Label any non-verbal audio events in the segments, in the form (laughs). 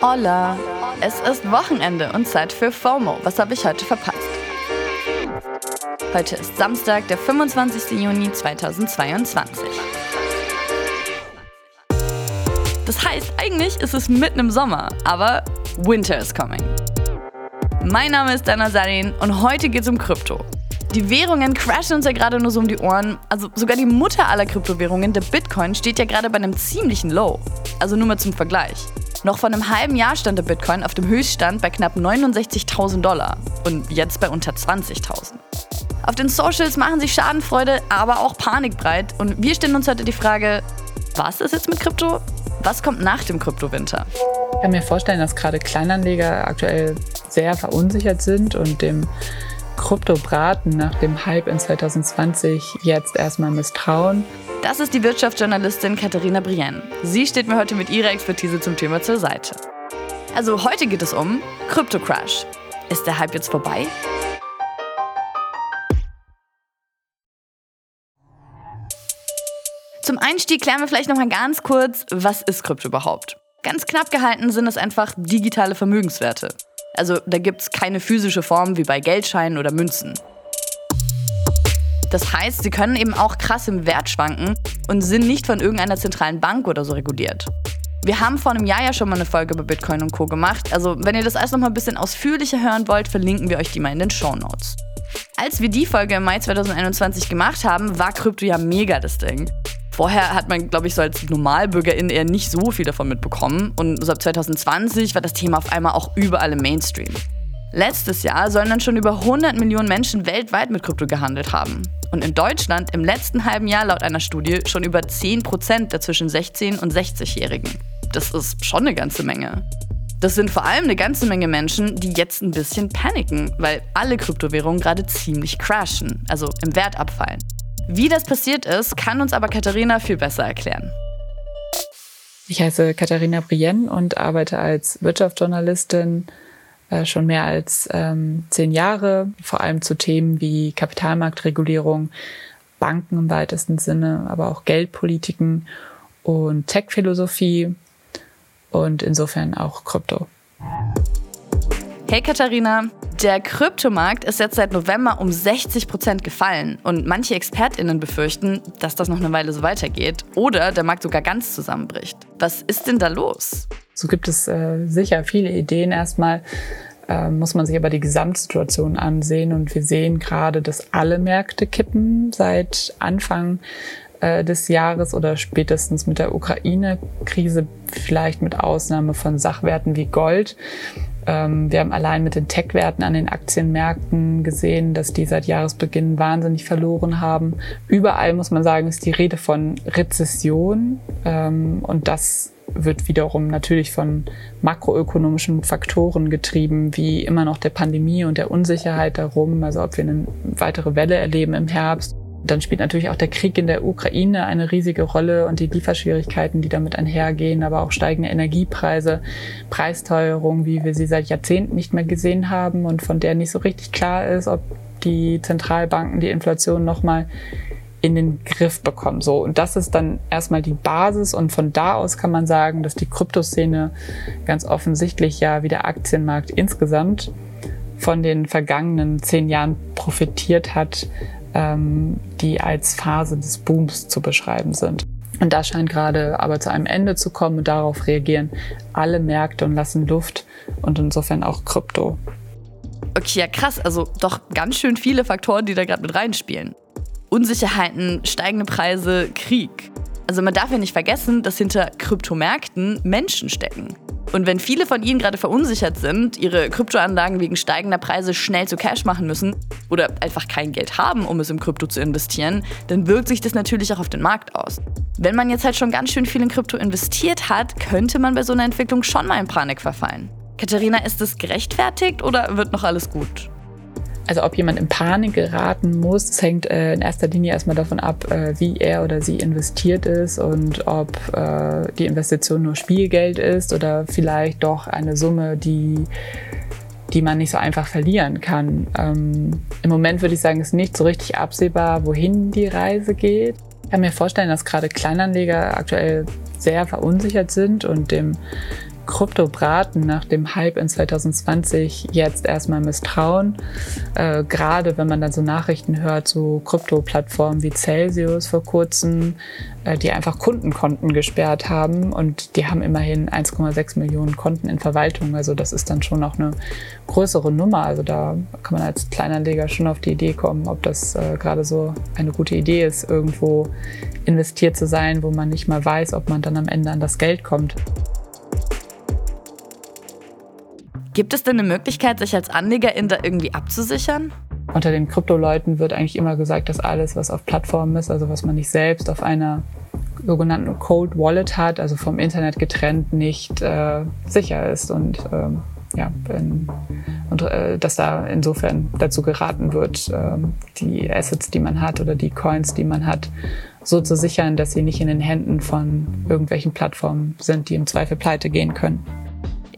Hola! Es ist Wochenende und Zeit für FOMO. Was habe ich heute verpasst? Heute ist Samstag, der 25. Juni 2022. Das heißt, eigentlich ist es mitten im Sommer, aber Winter is coming. Mein Name ist Dana Sarin und heute geht es um Krypto. Die Währungen crashen uns ja gerade nur so um die Ohren. Also sogar die Mutter aller Kryptowährungen, der Bitcoin, steht ja gerade bei einem ziemlichen Low. Also nur mal zum Vergleich. Noch vor einem halben Jahr stand der Bitcoin auf dem Höchststand bei knapp 69.000 Dollar und jetzt bei unter 20.000. Auf den Socials machen sich Schadenfreude, aber auch Panik breit und wir stellen uns heute die Frage, was ist jetzt mit Krypto? Was kommt nach dem Kryptowinter? Ich kann mir vorstellen, dass gerade Kleinanleger aktuell sehr verunsichert sind und dem Kryptobraten nach dem Hype in 2020 jetzt erstmal misstrauen. Das ist die Wirtschaftsjournalistin Katharina Brienne. Sie steht mir heute mit ihrer Expertise zum Thema zur Seite. Also heute geht es um Krypto-Crash. Ist der Hype jetzt vorbei? Zum Einstieg klären wir vielleicht noch mal ganz kurz, was ist Krypto überhaupt? Ganz knapp gehalten sind es einfach digitale Vermögenswerte. Also da gibt es keine physische Form wie bei Geldscheinen oder Münzen. Das heißt, sie können eben auch krass im Wert schwanken und sind nicht von irgendeiner zentralen Bank oder so reguliert. Wir haben vor einem Jahr ja schon mal eine Folge über Bitcoin und Co. gemacht. Also, wenn ihr das alles noch mal ein bisschen ausführlicher hören wollt, verlinken wir euch die mal in den Show Notes. Als wir die Folge im Mai 2021 gemacht haben, war Krypto ja mega das Ding. Vorher hat man, glaube ich, so als Normalbürgerin eher nicht so viel davon mitbekommen. Und so ab 2020 war das Thema auf einmal auch überall im Mainstream. Letztes Jahr sollen dann schon über 100 Millionen Menschen weltweit mit Krypto gehandelt haben. Und in Deutschland im letzten halben Jahr laut einer Studie schon über 10 Prozent der zwischen 16 und 60-Jährigen. Das ist schon eine ganze Menge. Das sind vor allem eine ganze Menge Menschen, die jetzt ein bisschen paniken, weil alle Kryptowährungen gerade ziemlich crashen, also im Wert abfallen. Wie das passiert ist, kann uns aber Katharina viel besser erklären. Ich heiße Katharina Brienne und arbeite als Wirtschaftsjournalistin äh, schon mehr als ähm, zehn Jahre, vor allem zu Themen wie Kapitalmarktregulierung, Banken im weitesten Sinne, aber auch Geldpolitiken und Tech-Philosophie und insofern auch Krypto. Hey Katharina, der Kryptomarkt ist jetzt seit November um 60 Prozent gefallen und manche ExpertInnen befürchten, dass das noch eine Weile so weitergeht oder der Markt sogar ganz zusammenbricht. Was ist denn da los? So gibt es äh, sicher viele Ideen. Erstmal äh, muss man sich aber die Gesamtsituation ansehen und wir sehen gerade, dass alle Märkte kippen seit Anfang äh, des Jahres oder spätestens mit der Ukraine-Krise, vielleicht mit Ausnahme von Sachwerten wie Gold. Ähm, wir haben allein mit den Tech-Werten an den Aktienmärkten gesehen, dass die seit Jahresbeginn wahnsinnig verloren haben. Überall muss man sagen, ist die Rede von Rezession. Ähm, und das wird wiederum natürlich von makroökonomischen Faktoren getrieben, wie immer noch der Pandemie und der Unsicherheit darum, also ob wir eine weitere Welle erleben im Herbst dann spielt natürlich auch der Krieg in der Ukraine eine riesige Rolle und die Lieferschwierigkeiten, die damit einhergehen, aber auch steigende Energiepreise, Preisteuerung, wie wir sie seit Jahrzehnten nicht mehr gesehen haben und von der nicht so richtig klar ist, ob die Zentralbanken die Inflation nochmal in den Griff bekommen. So. Und das ist dann erstmal die Basis und von da aus kann man sagen, dass die Kryptoszene ganz offensichtlich ja wie der Aktienmarkt insgesamt von den vergangenen zehn Jahren profitiert hat, ähm, die als Phase des Booms zu beschreiben sind. Und das scheint gerade aber zu einem Ende zu kommen und darauf reagieren alle Märkte und lassen Luft und insofern auch Krypto. Okay, ja krass, also doch ganz schön viele Faktoren, die da gerade mit reinspielen. Unsicherheiten, steigende Preise, Krieg. Also man darf ja nicht vergessen, dass hinter Kryptomärkten Menschen stecken. Und wenn viele von ihnen gerade verunsichert sind, ihre Kryptoanlagen wegen steigender Preise schnell zu Cash machen müssen oder einfach kein Geld haben, um es im Krypto zu investieren, dann wirkt sich das natürlich auch auf den Markt aus. Wenn man jetzt halt schon ganz schön viel in Krypto investiert hat, könnte man bei so einer Entwicklung schon mal in Panik verfallen. Katharina, ist das gerechtfertigt oder wird noch alles gut? Also ob jemand in Panik geraten muss, das hängt äh, in erster Linie erstmal davon ab, äh, wie er oder sie investiert ist und ob äh, die Investition nur Spielgeld ist oder vielleicht doch eine Summe, die die man nicht so einfach verlieren kann. Ähm, Im Moment würde ich sagen, ist nicht so richtig absehbar, wohin die Reise geht. Ich kann mir vorstellen, dass gerade Kleinanleger aktuell sehr verunsichert sind und dem Kryptobraten nach dem Hype in 2020 jetzt erstmal misstrauen. Äh, Gerade wenn man dann so Nachrichten hört, so Krypto-Plattformen wie Celsius vor kurzem, äh, die einfach Kundenkonten gesperrt haben und die haben immerhin 1,6 Millionen Konten in Verwaltung. Also das ist dann schon auch eine größere Nummer. Also da kann man als Kleinanleger schon auf die Idee kommen, ob das äh, gerade so eine gute Idee ist, irgendwo investiert zu sein, wo man nicht mal weiß, ob man dann am Ende an das Geld kommt. Gibt es denn eine Möglichkeit, sich als Anlegerin da irgendwie abzusichern? Unter den Kryptoleuten wird eigentlich immer gesagt, dass alles, was auf Plattformen ist, also was man nicht selbst auf einer sogenannten Cold Wallet hat, also vom Internet getrennt, nicht äh, sicher ist und ähm, ja, in, und äh, dass da insofern dazu geraten wird, äh, die Assets, die man hat oder die Coins, die man hat, so zu sichern, dass sie nicht in den Händen von irgendwelchen Plattformen sind, die im Zweifel pleite gehen können.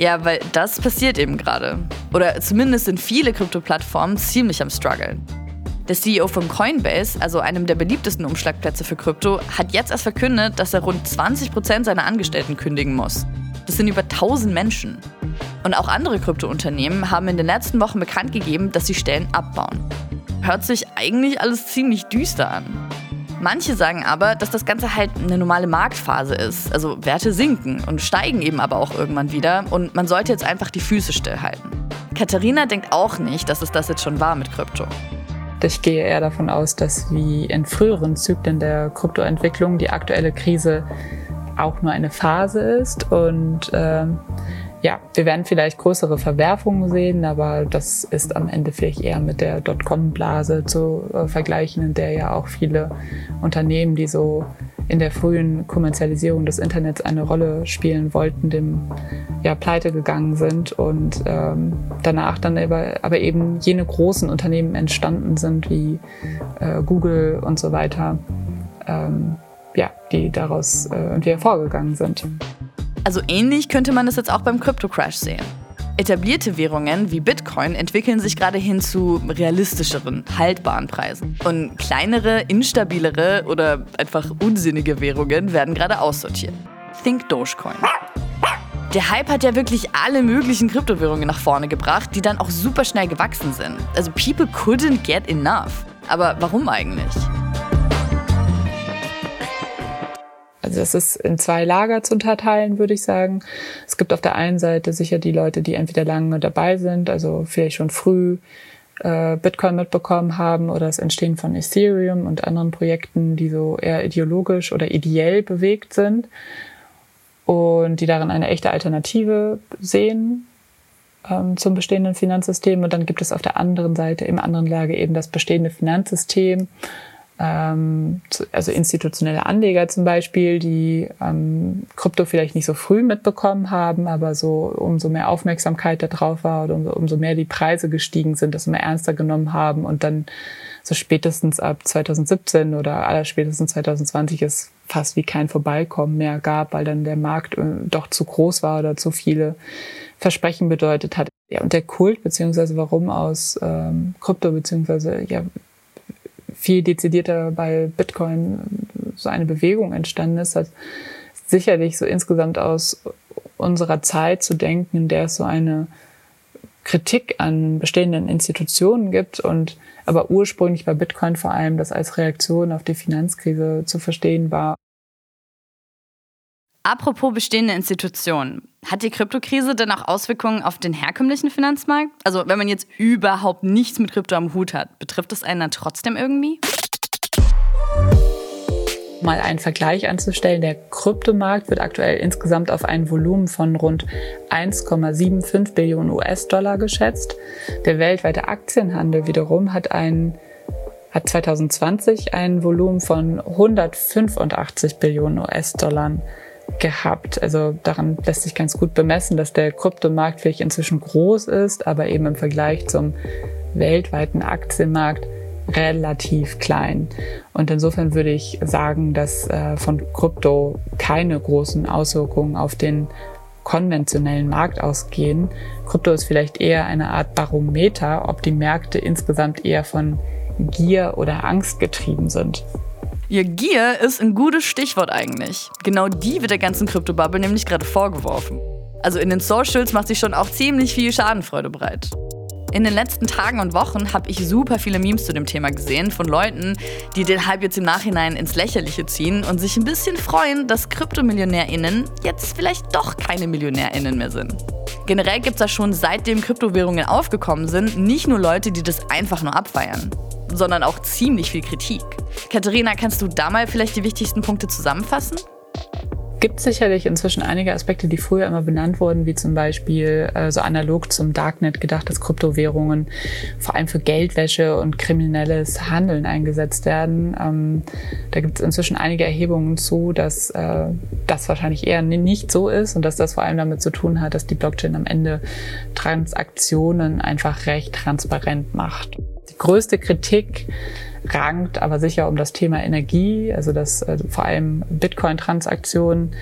Ja, weil das passiert eben gerade. Oder zumindest sind viele Krypto-Plattformen ziemlich am struggeln. Der CEO von Coinbase, also einem der beliebtesten Umschlagplätze für Krypto, hat jetzt erst verkündet, dass er rund 20 Prozent seiner Angestellten kündigen muss. Das sind über 1000 Menschen. Und auch andere Kryptounternehmen haben in den letzten Wochen bekannt gegeben, dass sie Stellen abbauen. Hört sich eigentlich alles ziemlich düster an. Manche sagen aber, dass das Ganze halt eine normale Marktphase ist. Also Werte sinken und steigen eben aber auch irgendwann wieder und man sollte jetzt einfach die Füße stillhalten. Katharina denkt auch nicht, dass es das jetzt schon war mit Krypto. Ich gehe eher davon aus, dass wie in früheren Zyklen der Kryptoentwicklung die aktuelle Krise auch nur eine Phase ist und äh, ja, wir werden vielleicht größere Verwerfungen sehen, aber das ist am Ende vielleicht eher mit der Dotcom-Blase zu äh, vergleichen, in der ja auch viele Unternehmen, die so in der frühen Kommerzialisierung des Internets eine Rolle spielen wollten, dem ja pleite gegangen sind und ähm, danach dann aber, aber eben jene großen Unternehmen entstanden sind wie äh, Google und so weiter, ähm, ja, die daraus äh, irgendwie hervorgegangen sind. Also ähnlich könnte man es jetzt auch beim Crypto-Crash sehen. Etablierte Währungen wie Bitcoin entwickeln sich gerade hin zu realistischeren, haltbaren Preisen. Und kleinere, instabilere oder einfach unsinnige Währungen werden gerade aussortiert. Think Dogecoin. Der Hype hat ja wirklich alle möglichen Kryptowährungen nach vorne gebracht, die dann auch super schnell gewachsen sind. Also people couldn't get enough. Aber warum eigentlich? Also das ist in zwei Lager zu unterteilen, würde ich sagen. Es gibt auf der einen Seite sicher die Leute, die entweder lange dabei sind, also vielleicht schon früh äh, Bitcoin mitbekommen haben oder das Entstehen von Ethereum und anderen Projekten, die so eher ideologisch oder ideell bewegt sind und die darin eine echte Alternative sehen ähm, zum bestehenden Finanzsystem. Und dann gibt es auf der anderen Seite, im anderen Lager eben das bestehende Finanzsystem also institutionelle Anleger zum Beispiel, die ähm, Krypto vielleicht nicht so früh mitbekommen haben, aber so umso mehr Aufmerksamkeit da drauf war oder umso, umso mehr die Preise gestiegen sind, das immer ernster genommen haben und dann so spätestens ab 2017 oder aller spätestens 2020 es fast wie kein Vorbeikommen mehr gab, weil dann der Markt äh, doch zu groß war oder zu viele Versprechen bedeutet hat. Ja, und der Kult, beziehungsweise warum aus ähm, Krypto, beziehungsweise ja, viel dezidierter bei Bitcoin so eine Bewegung entstanden ist, hat sicherlich so insgesamt aus unserer Zeit zu denken, in der es so eine Kritik an bestehenden Institutionen gibt und aber ursprünglich bei Bitcoin vor allem das als Reaktion auf die Finanzkrise zu verstehen war. Apropos bestehende Institutionen. Hat die Kryptokrise denn auch Auswirkungen auf den herkömmlichen Finanzmarkt? Also wenn man jetzt überhaupt nichts mit Krypto am Hut hat, betrifft das einen dann trotzdem irgendwie? Mal einen Vergleich anzustellen, der Kryptomarkt wird aktuell insgesamt auf ein Volumen von rund 1,75 Billionen US-Dollar geschätzt. Der weltweite Aktienhandel wiederum hat ein hat 2020 ein Volumen von 185 Billionen US-Dollar gehabt. Also daran lässt sich ganz gut bemessen, dass der Kryptomarkt vielleicht inzwischen groß ist, aber eben im Vergleich zum weltweiten Aktienmarkt relativ klein. Und insofern würde ich sagen, dass äh, von Krypto keine großen Auswirkungen auf den konventionellen Markt ausgehen. Krypto ist vielleicht eher eine Art Barometer, ob die Märkte insgesamt eher von Gier oder Angst getrieben sind. Ja, Gier ist ein gutes Stichwort eigentlich. Genau die wird der ganzen Kryptobubble nämlich gerade vorgeworfen. Also in den Socials macht sie schon auch ziemlich viel Schadenfreude bereit. In den letzten Tagen und Wochen habe ich super viele Memes zu dem Thema gesehen von Leuten, die den Hype jetzt im Nachhinein ins Lächerliche ziehen und sich ein bisschen freuen, dass KryptomillionärInnen jetzt vielleicht doch keine MillionärInnen mehr sind. Generell gibt es da schon seitdem Kryptowährungen aufgekommen sind, nicht nur Leute, die das einfach nur abfeiern, sondern auch ziemlich viel Kritik. Katharina, kannst du da mal vielleicht die wichtigsten Punkte zusammenfassen? gibt sicherlich inzwischen einige Aspekte, die früher immer benannt wurden, wie zum Beispiel äh, so analog zum Darknet gedacht, dass Kryptowährungen vor allem für Geldwäsche und kriminelles Handeln eingesetzt werden. Ähm, da gibt es inzwischen einige Erhebungen zu, dass äh, das wahrscheinlich eher nicht so ist und dass das vor allem damit zu tun hat, dass die Blockchain am Ende Transaktionen einfach recht transparent macht. Die größte Kritik rankt aber sicher um das Thema Energie, also dass also vor allem Bitcoin-Transaktionen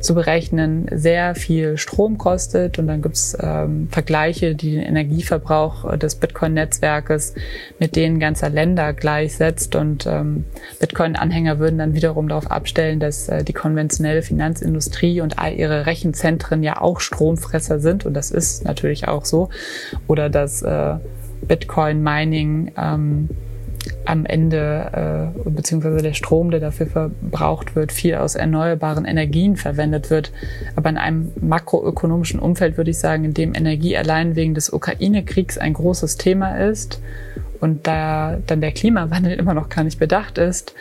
zu berechnen sehr viel Strom kostet. Und dann gibt's ähm, Vergleiche, die den Energieverbrauch des Bitcoin-Netzwerkes mit denen ganzer Länder gleichsetzt. Und ähm, Bitcoin-Anhänger würden dann wiederum darauf abstellen, dass äh, die konventionelle Finanzindustrie und all ihre Rechenzentren ja auch Stromfresser sind. Und das ist natürlich auch so. Oder dass äh, Bitcoin-Mining ähm, am Ende äh, beziehungsweise der Strom, der dafür verbraucht wird, viel aus erneuerbaren Energien verwendet wird. Aber in einem makroökonomischen Umfeld würde ich sagen, in dem Energie allein wegen des Ukraine-Kriegs ein großes Thema ist und da dann der Klimawandel (laughs) immer noch gar nicht bedacht ist,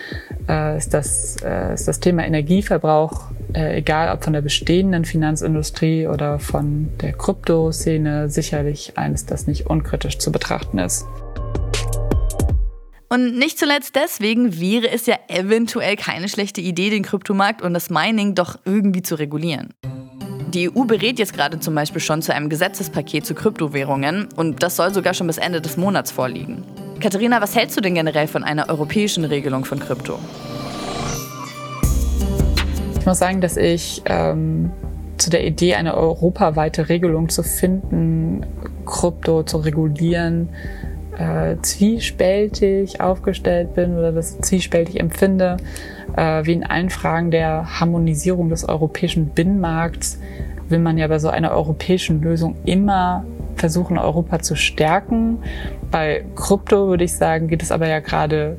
äh, ist, das, äh, ist das Thema Energieverbrauch, äh, egal ob von der bestehenden Finanzindustrie oder von der Kryptoszene, sicherlich eines, das nicht unkritisch zu betrachten ist. Und nicht zuletzt deswegen wäre es ja eventuell keine schlechte Idee, den Kryptomarkt und das Mining doch irgendwie zu regulieren. Die EU berät jetzt gerade zum Beispiel schon zu einem Gesetzespaket zu Kryptowährungen und das soll sogar schon bis Ende des Monats vorliegen. Katharina, was hältst du denn generell von einer europäischen Regelung von Krypto? Ich muss sagen, dass ich ähm, zu der Idee, eine europaweite Regelung zu finden, Krypto zu regulieren, äh, zwiespältig aufgestellt bin oder das zwiespältig empfinde, äh, wie in allen Fragen der Harmonisierung des europäischen Binnenmarkts, will man ja bei so einer europäischen Lösung immer versuchen, Europa zu stärken. Bei Krypto würde ich sagen, geht es aber ja gerade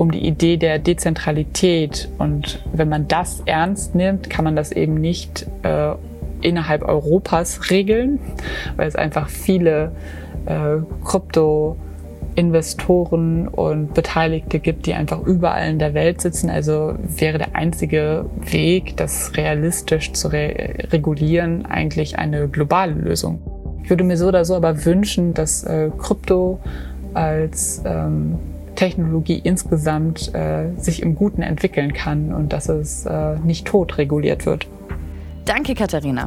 um die Idee der Dezentralität. Und wenn man das ernst nimmt, kann man das eben nicht äh, innerhalb Europas regeln, weil es einfach viele äh, Krypto Investoren und Beteiligte gibt, die einfach überall in der Welt sitzen. Also wäre der einzige Weg, das realistisch zu re regulieren, eigentlich eine globale Lösung. Ich würde mir so oder so aber wünschen, dass äh, Krypto als ähm, Technologie insgesamt äh, sich im Guten entwickeln kann und dass es äh, nicht tot reguliert wird. Danke, Katharina.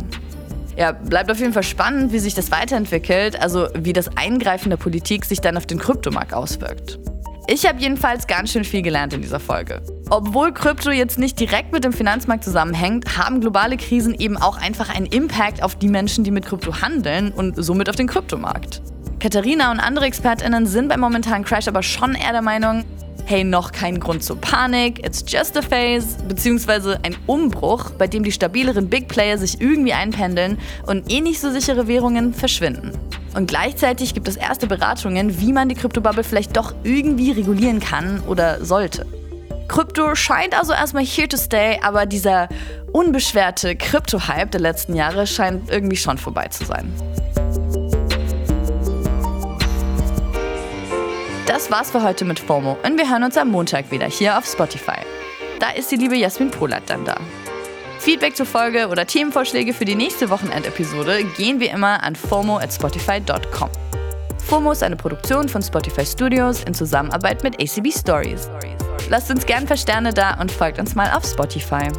Ja, bleibt auf jeden Fall spannend, wie sich das weiterentwickelt, also wie das Eingreifen der Politik sich dann auf den Kryptomarkt auswirkt. Ich habe jedenfalls ganz schön viel gelernt in dieser Folge. Obwohl Krypto jetzt nicht direkt mit dem Finanzmarkt zusammenhängt, haben globale Krisen eben auch einfach einen Impact auf die Menschen, die mit Krypto handeln und somit auf den Kryptomarkt. Katharina und andere ExpertInnen sind beim momentanen Crash aber schon eher der Meinung, hey, noch kein Grund zur Panik, it's just a phase, beziehungsweise ein Umbruch, bei dem die stabileren Big Player sich irgendwie einpendeln und eh nicht so sichere Währungen verschwinden. Und gleichzeitig gibt es erste Beratungen, wie man die Kryptobubble vielleicht doch irgendwie regulieren kann oder sollte. Krypto scheint also erstmal here to stay, aber dieser unbeschwerte Krypto-Hype der letzten Jahre scheint irgendwie schon vorbei zu sein. Das war's für heute mit FOMO und wir hören uns am Montag wieder hier auf Spotify. Da ist die liebe Jasmin Polat dann da. Feedback zur Folge oder Themenvorschläge für die nächste Wochenendepisode gehen wie immer an FOMO at Spotify.com. FOMO ist eine Produktion von Spotify Studios in Zusammenarbeit mit ACB Stories. Lasst uns gern ein paar Sterne da und folgt uns mal auf Spotify.